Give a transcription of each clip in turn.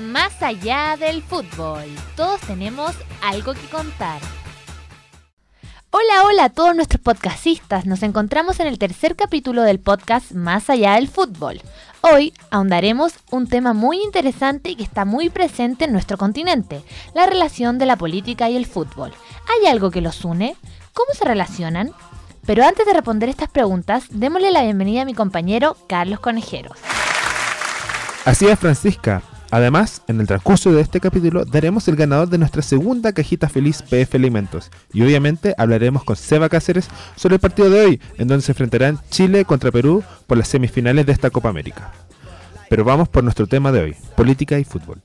Más allá del fútbol, todos tenemos algo que contar. Hola, hola a todos nuestros podcastistas. Nos encontramos en el tercer capítulo del podcast Más allá del fútbol. Hoy ahondaremos un tema muy interesante y que está muy presente en nuestro continente, la relación de la política y el fútbol. ¿Hay algo que los une? ¿Cómo se relacionan? Pero antes de responder estas preguntas, démosle la bienvenida a mi compañero Carlos Conejeros. Así es, Francisca. Además, en el transcurso de este capítulo daremos el ganador de nuestra segunda cajita feliz PF Alimentos. Y obviamente hablaremos con Seba Cáceres sobre el partido de hoy, en donde se enfrentarán Chile contra Perú por las semifinales de esta Copa América. Pero vamos por nuestro tema de hoy, política y fútbol.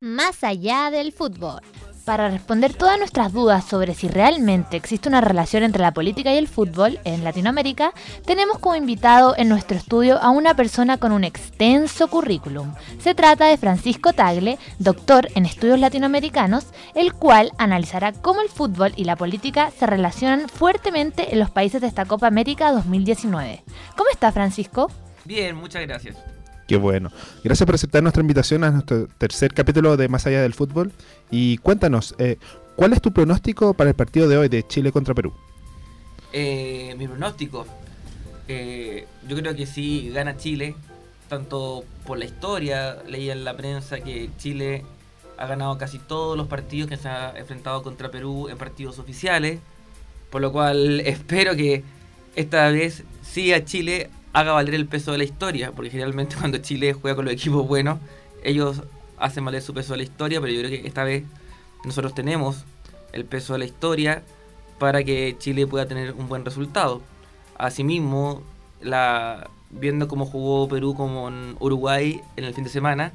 Más allá del fútbol. Para responder todas nuestras dudas sobre si realmente existe una relación entre la política y el fútbol en Latinoamérica, tenemos como invitado en nuestro estudio a una persona con un extenso currículum. Se trata de Francisco Tagle, doctor en estudios latinoamericanos, el cual analizará cómo el fútbol y la política se relacionan fuertemente en los países de esta Copa América 2019. ¿Cómo está Francisco? Bien, muchas gracias. Qué bueno. Gracias por aceptar nuestra invitación a nuestro tercer capítulo de Más allá del fútbol. Y cuéntanos, eh, ¿cuál es tu pronóstico para el partido de hoy de Chile contra Perú? Eh, mi pronóstico, eh, yo creo que sí gana Chile, tanto por la historia, leía en la prensa que Chile ha ganado casi todos los partidos que se ha enfrentado contra Perú en partidos oficiales, por lo cual espero que esta vez sí a Chile haga valer el peso de la historia, porque generalmente cuando Chile juega con los equipos buenos, ellos hacen valer su peso de la historia, pero yo creo que esta vez nosotros tenemos el peso de la historia para que Chile pueda tener un buen resultado. Asimismo, viendo cómo jugó Perú con Uruguay en el fin de semana,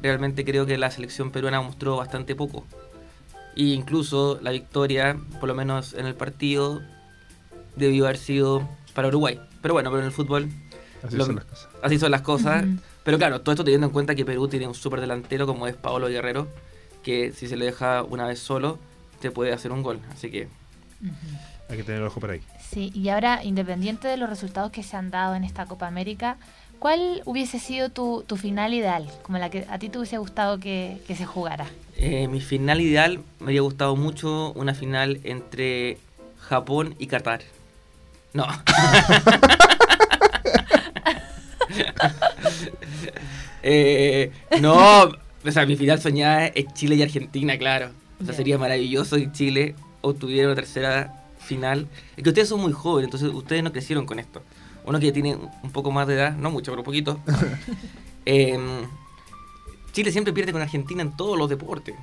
realmente creo que la selección peruana mostró bastante poco. E incluso la victoria, por lo menos en el partido, debió haber sido para Uruguay. Pero bueno, pero en el fútbol. Así lo- son las cosas. Así son las cosas. Pero claro, todo esto teniendo en cuenta que Perú tiene un súper delantero como es Paolo Guerrero, que si se le deja una vez solo, te puede hacer un gol. Así que Hay que tener el ojo por ahí. Sí, y ahora, independiente de los resultados que se han dado en esta Copa América, ¿cuál hubiese sido tu, tu final ideal? Como la que a ti te hubiese gustado que, que se jugara. eh, mi final ideal me habría gustado mucho una final entre Japón y Qatar. No. Eh, no, o sea, mi final soñada es Chile y Argentina, claro. O sea, sería maravilloso que Chile obtuviera una tercera final. Es que ustedes son muy jóvenes, entonces ustedes no crecieron con esto. Uno que tiene un poco más de edad, no mucho, pero poquito. Em, Chile siempre pierde con Argentina en todos los deportes.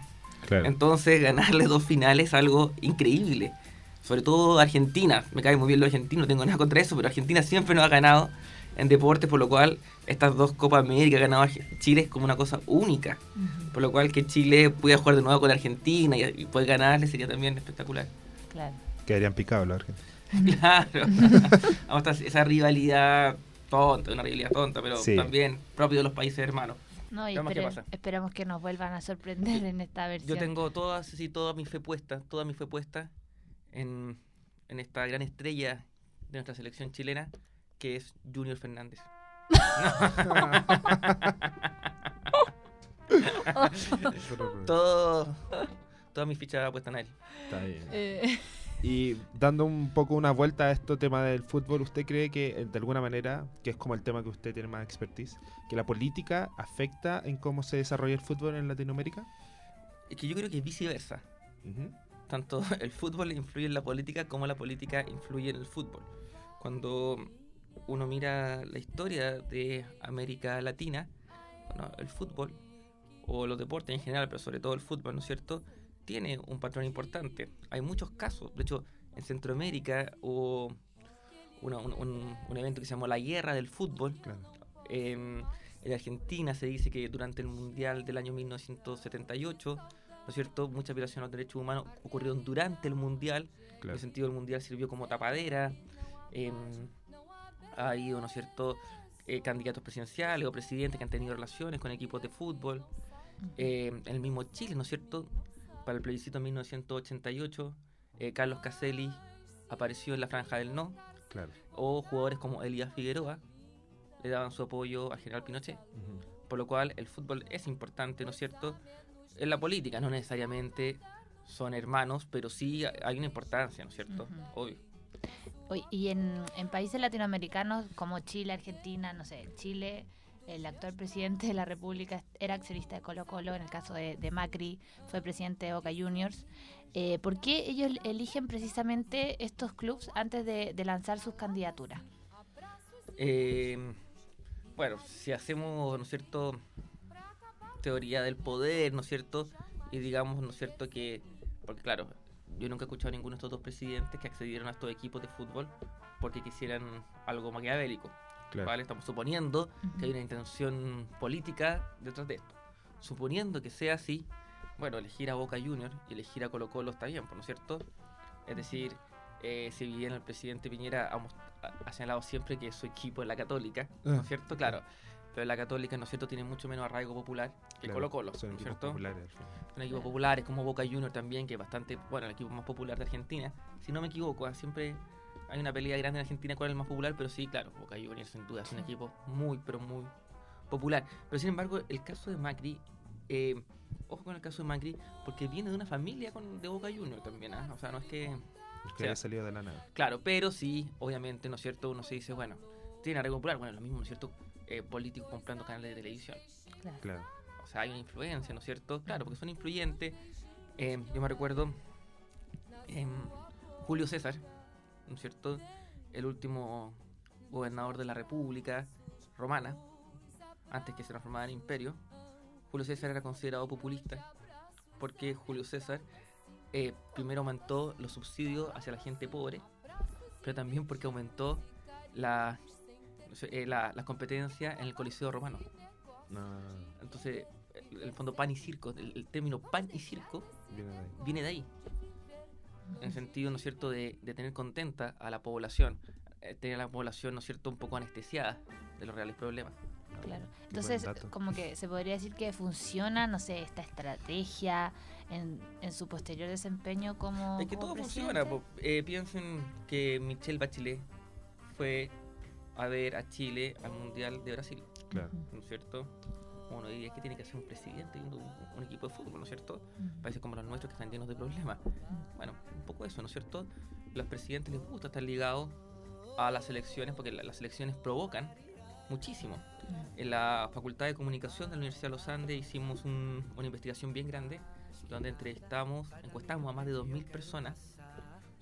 Claro. Entonces, ganarle dos finales es algo increíble. Sobre todo Argentina. Me cae muy bien lo argentino, no tengo nada contra eso, pero Argentina siempre nos ha ganado en deportes, por lo cual estas dos Copas América que ha ganado Chile es como una cosa única. Por lo cual que Chile pueda jugar de nuevo con Argentina y, y poder ganarle sería también espectacular. Claro. Quedarían picados los argentinos. Claro. Vamos a esa rivalidad tonta, una rivalidad tonta, pero Sí. también propio de los países hermanos. No, y espere- pasa. esperamos que nos vuelvan a sorprender en esta versión. Yo tengo todas, sí, toda mi fe puesta, toda mi fe puesta en, en esta gran estrella de nuestra selección chilena, que es Junior Fernández. Todo, toda mi ficha puesta en él. Está bien. Eh, Y dando un poco una vuelta a este tema del fútbol, ¿usted cree que eh, de alguna manera, que es como el tema que usted tiene más expertise, que la política afecta en cómo se desarrolla el fútbol en Latinoamérica? Es que yo creo que es viceversa. Tanto el fútbol influye en la política como la política influye en el fútbol. Cuando uno mira la historia de América Latina, bueno, el fútbol, o los deportes en general, pero sobre todo el fútbol, ¿no es cierto?, tiene un patrón importante. Hay muchos casos, de hecho, en Centroamérica hubo una- un, un- un evento que se llamó la Guerra del Fútbol, Claro. en Argentina se dice que durante el Mundial del año 1978, ¿no es cierto?, muchas violaciones a los derechos humanos ocurrieron durante el Mundial. En el sentido, el Mundial sirvió como tapadera. em, ha habido, ¿no es cierto?, eh, candidatos presidenciales o presidentes que han tenido relaciones con equipos de fútbol. Eh, en el mismo Chile, ¿no es cierto?, para el plebiscito en 1988, eh, Carlos Caselli apareció en la franja del no Claro. O jugadores como Elías Figueroa le daban su apoyo al general Pinochet. Por lo cual el fútbol es importante, ¿no es cierto? En la política no necesariamente son hermanos, pero sí hay una importancia, ¿no es cierto? Ujú. Obvio. Oye, y en, en países latinoamericanos como Chile, Argentina, no sé, Chile, el actual presidente de la República era accionista de Colo Colo, en el caso de, de Macri fue presidente de Boca Juniors. Eh, ¿Por qué ellos eligen precisamente estos clubes antes de, de lanzar sus candidaturas? Eh, bueno, si hacemos, ¿no es cierto?, teoría del poder, ¿no es cierto? Y digamos, ¿no es cierto?, que, porque claro, yo nunca he escuchado a ninguno de estos dos presidentes que accedieron a estos equipos de fútbol porque quisieran algo maquiavélico. Claro. ¿vale? Estamos suponiendo que hay una intención política detrás de esto. Suponiendo que sea así, bueno, elegir a Boca Junior y elegir a Colo Colo está bien, pues, ¿no es cierto? Es decir, eh, si bien el presidente Piñera ha, señalado siempre que su equipo es la Católica, ¿no Ah. es cierto? Claro. Pero la Católica, ¿no es cierto?, tiene mucho menos arraigo popular que Claro, Colo Colo, Son ¿no es equipos cierto? populares. Son equipos populares como Boca Junior también, que es bastante, bueno, el equipo más popular de Argentina. Si no me equivoco, ah, siempre hay una pelea grande en Argentina cuál es el más popular, pero sí, claro, Boca Junior sin duda es un equipo muy, pero muy popular. Pero sin embargo, el caso de Macri, eh, ojo con el caso de Macri, porque viene de una familia con, de Boca Junior también, ¿ah? O sea, no es que... Es que sea, haya salido de la nada. Claro, pero sí, obviamente, ¿no es cierto? Uno se dice, bueno, tiene arreglo popular, bueno, lo mismo, ¿no es cierto? Eh, políticos comprando canales de televisión. Claro. Claro. O sea, hay una influencia, ¿no es cierto? Claro, porque son influyentes. Eh, yo me recuerdo em, Julio César, ¿no es cierto? El último gobernador de la República Romana, antes que se transformara en imperio. Julio César era considerado populista porque Julio César eh, primero aumentó los subsidios hacia la gente pobre, pero también porque aumentó la, eh, la, la competencia en el Coliseo Romano. No, Entonces, el, el fondo pan y circo, el, el término pan y circo viene de ahí. viene de ahí. En el sentido, ¿no es cierto?, de, de tener contenta a la población, eh, tener a la población, ¿no es cierto?, un poco anestesiada de los reales problemas. Claro. Qué Entonces, como que se podría decir que funciona, no sé, esta estrategia en, en su posterior desempeño como. Es que como todo presidente. funciona. Eh, piensen que Michelle Bachelet fue a ver a Chile al Mundial de Brasil, Claro. ¿no es cierto? Uno diría que tiene que ser un presidente y un, un equipo de fútbol, ¿no es cierto? Países como los nuestros que están llenos de problemas. Bueno, un poco eso, ¿no es cierto? Los presidentes les gusta estar ligados a las elecciones porque la- las elecciones provocan muchísimo. En la Facultad de Comunicación de la Universidad de los Andes hicimos un- una investigación bien grande donde entrevistamos, encuestamos a más de 2.000 personas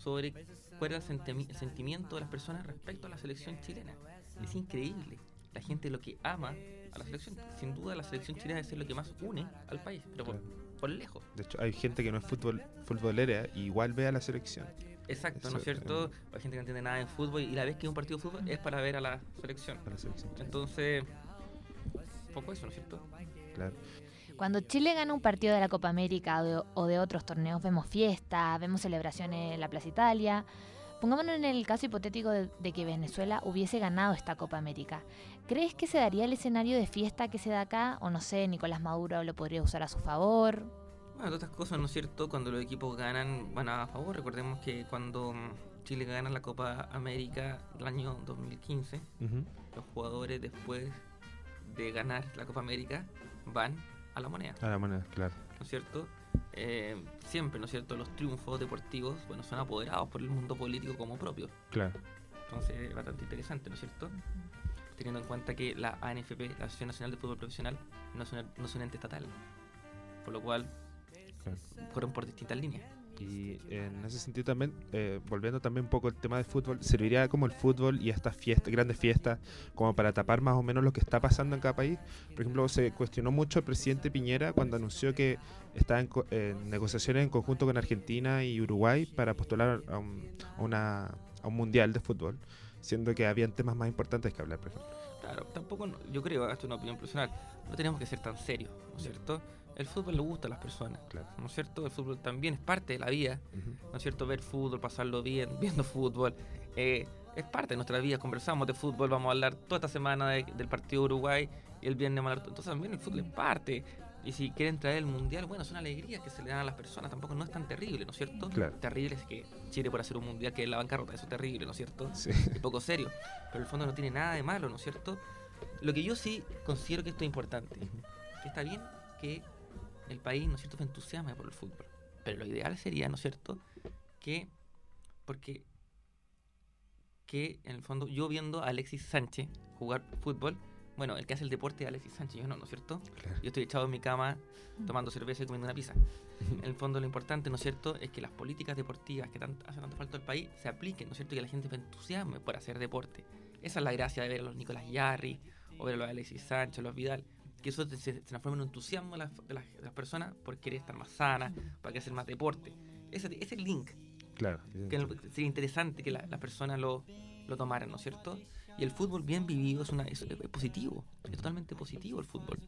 sobre cuál era el, sentimi- el sentimiento de las personas respecto a la selección chilena. Es increíble. La gente lo que ama a la selección, sin duda la selección chilena es lo que más une al país, pero por, Claro. por lejos. De hecho, hay gente que no es fútbol, futbolera y igual ve a la selección. Exacto, Eso, ¿no es cierto? eh. Hay gente que no entiende nada en fútbol y la vez que es un partido de fútbol es para ver a la selección. A la selección. Entonces, poco eso, ¿no es cierto? Claro. Cuando Chile gana un partido de la Copa América o de, o de otros torneos, vemos fiestas, vemos celebraciones en la Plaza Italia. Pongámonos en el caso hipotético de, de que Venezuela hubiese ganado esta Copa América. ¿Crees que se daría el escenario de fiesta que se da acá? O no sé, Nicolás Maduro lo podría usar a su favor. Bueno, de otras cosas, ¿no es cierto? Cuando los equipos ganan, van a favor. Recordemos que cuando Chile gana la Copa América del año 2015, Ujú. los jugadores después de ganar la Copa América van a la moneda, A la moneda, claro. ¿no es cierto? Eh, siempre, ¿no es cierto? Los triunfos deportivos, bueno, son apoderados por el mundo político como propio. Claro. Entonces es bastante interesante, ¿no es cierto? Teniendo en cuenta que la ANFP, la Asociación Nacional de Fútbol Profesional, no es, una- no es un ente estatal. Por lo cual, claro. corren por distintas líneas. Y en ese sentido también, eh, volviendo también un poco al tema del fútbol, ¿serviría como el fútbol y estas fiestas, grandes fiestas, como para tapar más o menos lo que está pasando en cada país? Por ejemplo, se cuestionó mucho el presidente Piñera cuando anunció que estaba en, en negociaciones en conjunto con Argentina y Uruguay para postular a un, a una, a un mundial de fútbol, siendo que habían temas más importantes que hablar, por ejemplo. Claro, tampoco, yo creo, esto es una opinión personal, no tenemos que ser tan serios, ¿no es cierto? El fútbol le gusta a las personas, Claro. ¿no es cierto? El fútbol también es parte de la vida. ¿no es cierto? Ver fútbol, pasarlo bien, viendo fútbol, eh, es parte de nuestra vida, conversamos de fútbol, vamos a hablar toda esta semana de- del partido de Uruguay y el viernes vamos a hablar, entonces también el fútbol es parte. Y si quieren traer el mundial, bueno, son alegrías que se le dan a las personas, tampoco no es tan terrible, ¿no es cierto? Claro. Terrible es que Chile por hacer un mundial que es la bancarrota, eso es terrible, ¿no es cierto? Sí. Es poco serio. Pero en el fondo no tiene nada de malo, ¿no es cierto? Lo que yo sí considero que esto es importante, que está bien que el país, ¿no es cierto?, se entusiasme por el fútbol. Pero lo ideal sería, ¿no es cierto?, que, porque, que en el fondo yo viendo a Alexis Sánchez jugar fútbol, bueno, el que hace el deporte es Alexis Sánchez, yo no, ¿no es cierto? Claro. Yo estoy echado en mi cama tomando cerveza y comiendo una pizza. En el fondo lo importante, ¿no es cierto?, es que las políticas deportivas que tanto, hacen tanto falta al país se apliquen, ¿no es cierto?, y que la gente se entusiasme por hacer deporte. Esa es la gracia de ver a los Nicolás Yarri, o ver a los Alexis Sánchez, los Vidal, que eso se, se transforma en un entusiasmo de las, de las- de las personas por querer estar más sanas, para querer hacer más deporte. Ese, ese link, Claro. que sería interesante que la- las personas lo, lo tomaran, ¿no es cierto? Y el fútbol bien vivido es, una, es, es positivo, es totalmente positivo el fútbol.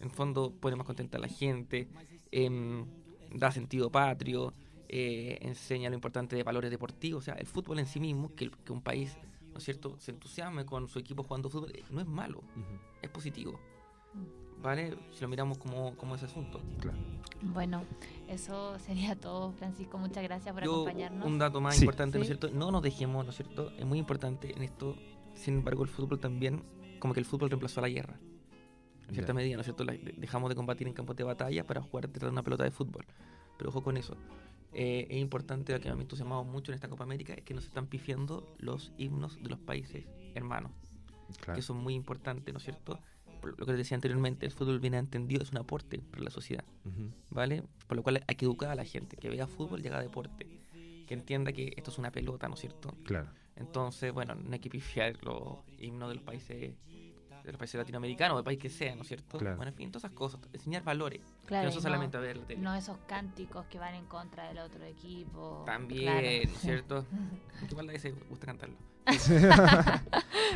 En fondo pone más contenta a la gente, em, da sentido patrio, eh, enseña lo importante de valores deportivos. O sea, el fútbol en sí mismo, que, el- que un país, ¿no es cierto?, se entusiasme con su equipo jugando fútbol, eh, no es malo, es positivo. ¿Vale? Si lo miramos como, como ese asunto. Claro. Bueno, eso sería todo, Francisco. Muchas gracias por Yo, acompañarnos. un dato más Sí. importante, ¿no es cierto? No nos dejemos, ¿no es cierto? Es muy importante en esto. Sin embargo, el fútbol también, como que el fútbol reemplazó a la guerra. En cierta medida, ¿no es cierto? La- dejamos de combatir en campos de batalla para jugar detrás de una pelota de fútbol. Pero ojo con eso. Eh, es importante, lo que a mí me entusiasmamos mucho en esta Copa América, es que nos están pifiando los himnos de los países hermanos. Claro. Que son muy importantes, ¿no es cierto? Por lo que les decía anteriormente, el fútbol bien entendido es un aporte para la sociedad. ¿vale? Por lo cual hay que educar a la gente, que vea fútbol y haga deporte, que entienda que esto es una pelota, ¿no es cierto? Claro. Entonces, bueno, no hay que pifiar los himnos de los países de los países latinoamericanos, del país que sea, ¿no es cierto? Claro. Bueno, en fin, todas esas cosas, enseñar valores, Claro, que no solamente a ver la tele. no esos cánticos que van en contra del otro equipo. También, Claro. ¿no es cierto? Igual a veces gusta cantarlo.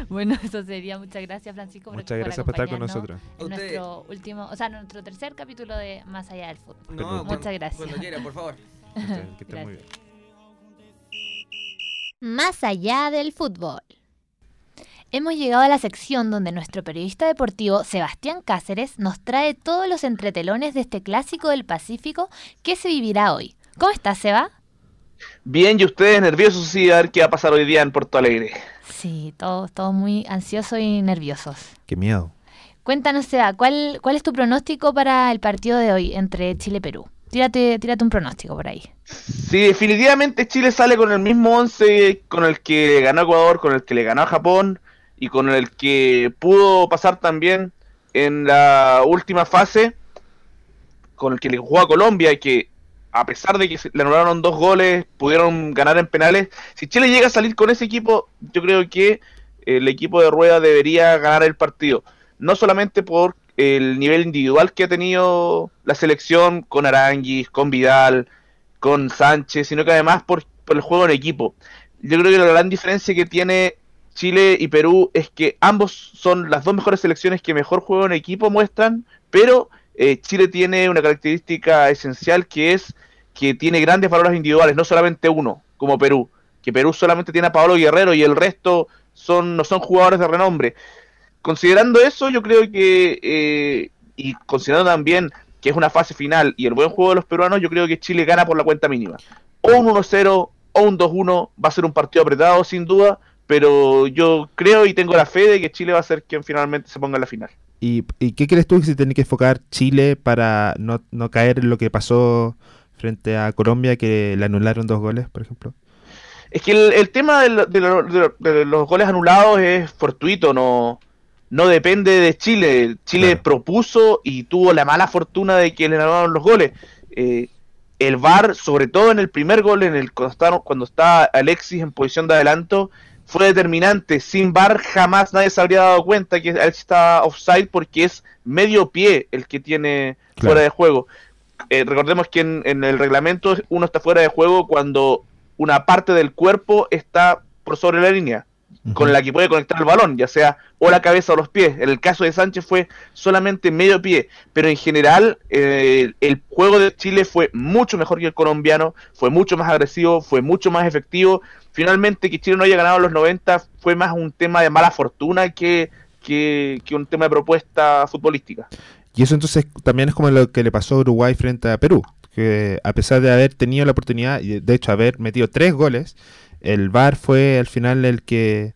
Bueno, eso sería. Muchas gracias, Francisco. por- Muchas gracias por estar con nosotros. En nuestro último, o sea, nuestro tercer capítulo de Más allá del fútbol. Cuando- Muchas gracias. Cuando quiera, por favor. Que estén muy bien. Más allá del fútbol. Hemos llegado a la sección donde nuestro periodista deportivo Sebastián Cáceres nos trae todos los entretelones de este clásico del Pacífico que se vivirá hoy. ¿Cómo estás, Seba? Bien, y ustedes nerviosos sí a ver qué va a pasar hoy día en Porto Alegre. Sí, todos, todos muy ansiosos y nerviosos. Qué miedo. Cuéntanos, Seba, ¿cuál, ¿cuál es tu pronóstico para el partido de hoy entre Chile y Perú? Tírate, tírate un pronóstico por ahí. Sí, definitivamente Chile sale con el mismo 11 con el que ganó Ecuador, con el que le ganó a Japón y con el que pudo pasar también en la última fase, con el que le jugó a Colombia y que a pesar de que le anularon dos goles, pudieron ganar en penales. Si Chile llega a salir con ese equipo, yo creo que el equipo de Rueda debería ganar el partido. No solamente por el nivel individual que ha tenido la selección con Aranguis, con Vidal, con Sánchez, sino que además por, por el juego en equipo. Yo creo que la gran diferencia que tiene Chile y Perú es que ambos son las dos mejores selecciones que mejor juego en equipo muestran, pero eh, Chile tiene una característica esencial que es que tiene grandes valores individuales, no solamente uno, como Perú, que Perú solamente tiene a Pablo Guerrero y el resto son no son jugadores de renombre. Considerando eso, yo creo que, eh, y considerando también que es una fase final y el buen juego de los peruanos, yo creo que Chile gana por la cuenta mínima. O un 1-0 o un 2-1, va a ser un partido apretado sin duda, pero yo creo y tengo la fe de que Chile va a ser quien finalmente se ponga en la final. ¿Y, y qué crees tú que se tiene que enfocar Chile para no, no caer en lo que pasó frente a Colombia, que le anularon dos goles, por ejemplo? Es que el, el tema de, lo- de lo- de lo- de los goles anulados es fortuito, no, no depende de Chile. Chile Claro. propuso y tuvo la mala fortuna de que le anularon los goles. Eh, el VAR, sobre todo en el primer gol, en el cuando está, cuando está Alexis en posición de adelanto, fue determinante. Sin VAR jamás nadie se habría dado cuenta que Alexis está offside porque es medio pie el que tiene Claro. fuera de juego. Eh, recordemos que en, en el reglamento uno está fuera de juego cuando una parte del cuerpo está por sobre la línea con la que puede conectar el balón, ya sea o la cabeza o los pies. En el caso de Sánchez fue solamente medio pie, pero en general eh, el juego de Chile fue mucho mejor que el colombiano, fue mucho más agresivo, fue mucho más efectivo. Finalmente que Chile no haya ganado los 90 fue más un tema de mala fortuna que, que, que un tema de propuesta futbolística. Y eso entonces también es como lo que le pasó a Uruguay frente a Perú, que a pesar de haber tenido la oportunidad, y de hecho haber metido tres goles, el VAR fue al final el que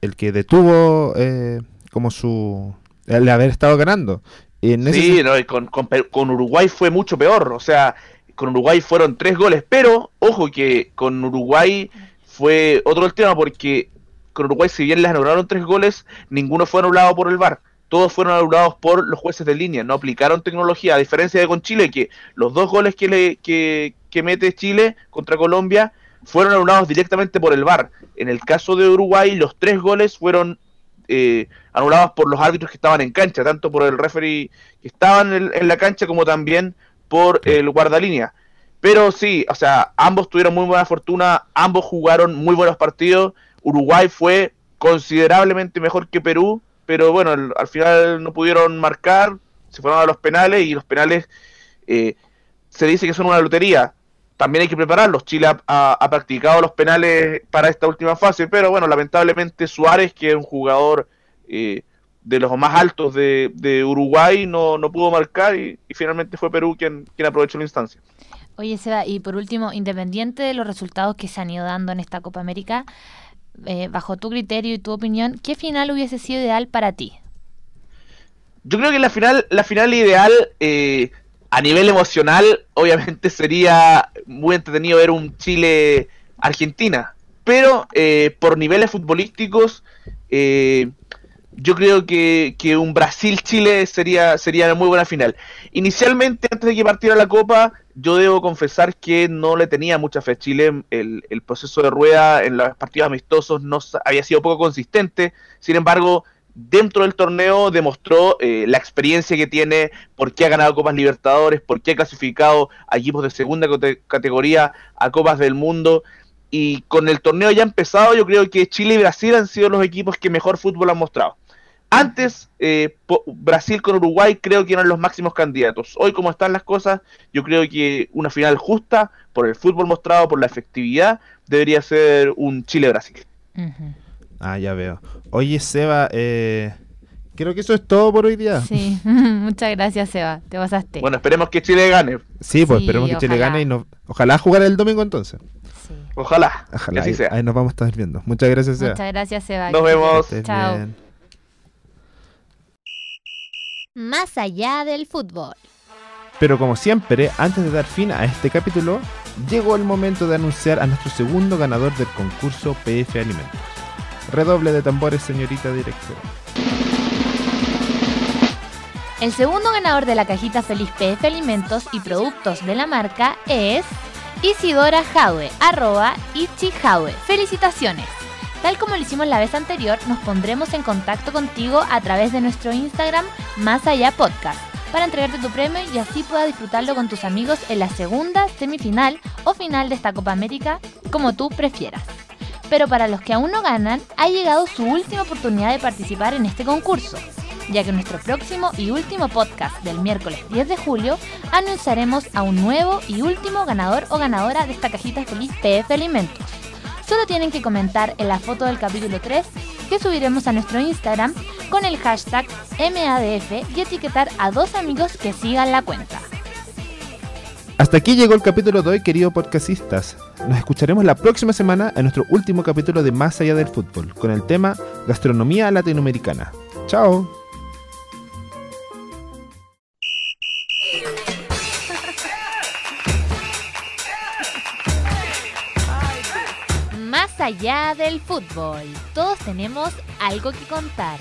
el que detuvo eh, como su el haber estado ganando. En sí, no, con, con, con, Uruguay fue mucho peor, o sea, con Uruguay fueron tres goles, pero ojo que con Uruguay fue otro el tema porque con Uruguay si bien les anularon tres goles, ninguno fue anulado por el VAR todos fueron anulados por los jueces de línea, no aplicaron tecnología, a diferencia de con Chile, que los dos goles que, le, que, mete Chile contra Colombia fueron anulados directamente por el VAR. En el caso de Uruguay, los tres goles fueron eh, anulados por los árbitros que estaban en cancha, tanto por el referee que estaban en, la cancha como también por el guardalínea. Pero sí, o sea, ambos tuvieron muy buena fortuna, ambos jugaron muy buenos partidos. Uruguay fue considerablemente mejor que Perú, pero bueno, al, final no pudieron marcar, se fueron a los penales y los penales eh, se dice que son una lotería. También hay que prepararlos. Chile ha, practicado los penales para esta última fase, pero bueno, lamentablemente Suárez, que es un jugador eh, de los más altos de, Uruguay, no, no, pudo marcar y, finalmente fue Perú quien, quien aprovechó la instancia. Oye, Seba, y por último, independiente de los resultados que se han ido dando en esta Copa América, eh, bajo tu criterio y tu opinión, ¿qué final hubiese sido ideal para ti? Yo creo que la final, la final ideal, eh, a nivel emocional, obviamente sería muy entretenido ver un Chile-Argentina. Pero eh, por niveles futbolísticos, yo creo que, que un Brasil-Chile sería, sería una muy buena final. Inicialmente, antes de que partiera la Copa, yo debo confesar que no le tenía mucha fe a Chile. El, el proceso de rueda en los partidos amistosos no había sido poco consistente. Sin embargo, dentro del torneo demostró eh, la experiencia que tiene, por qué ha ganado Copas Libertadores, por qué ha clasificado a equipos de segunda categoría a Copas del Mundo. Y con el torneo ya empezado, yo creo que Chile y Brasil han sido los equipos que mejor fútbol han mostrado. Antes, eh, Brasil con Uruguay creo que eran los máximos candidatos. Hoy, como están las cosas, yo creo que una final justa, por el fútbol mostrado, por la efectividad, debería ser un Chile-Brasil. Ah, ya veo. Oye, Seba, eh, creo que eso es todo por hoy día. Sí, muchas gracias, Seba. Te pasaste. Bueno, esperemos que Chile gane. Sí, pues esperemos que Chile gane y no... ojalá jugar el domingo entonces. Sí. Ojalá. Ojalá. Así ahí, sea. ahí nos vamos a estar viendo. Muchas gracias, Seba. Muchas gracias, Seba. Nos vemos. Chao. más allá del fútbol. Pero como siempre, antes de dar fin a este capítulo, llegó el momento de anunciar a nuestro segundo ganador del concurso PF Alimentos. Redoble de tambores, señorita directora. El segundo ganador de la cajita feliz PF Alimentos y productos de la marca es Isidora Jaue, arroba Ichi Felicitaciones. Tal como lo hicimos la vez anterior, nos pondremos en contacto contigo a través de nuestro Instagram Más Allá Podcast para entregarte tu premio y así puedas disfrutarlo con tus amigos en la segunda, semifinal o final de esta Copa América, como tú prefieras. Pero para los que aún no ganan, ha llegado su última oportunidad de participar en este concurso, ya que en nuestro próximo y último podcast del miércoles 10 de julio anunciaremos a un nuevo y último ganador o ganadora de esta cajita feliz PF Alimentos. Solo tienen que comentar en la foto del capítulo 3 que subiremos a nuestro Instagram con el hashtag MADF y etiquetar a dos amigos que sigan la cuenta. Hasta aquí llegó el capítulo de hoy, queridos podcastistas. Nos escucharemos la próxima semana en nuestro último capítulo de Más allá del fútbol, con el tema Gastronomía latinoamericana. ¡Chao! allá del fútbol. Todos tenemos algo que contar.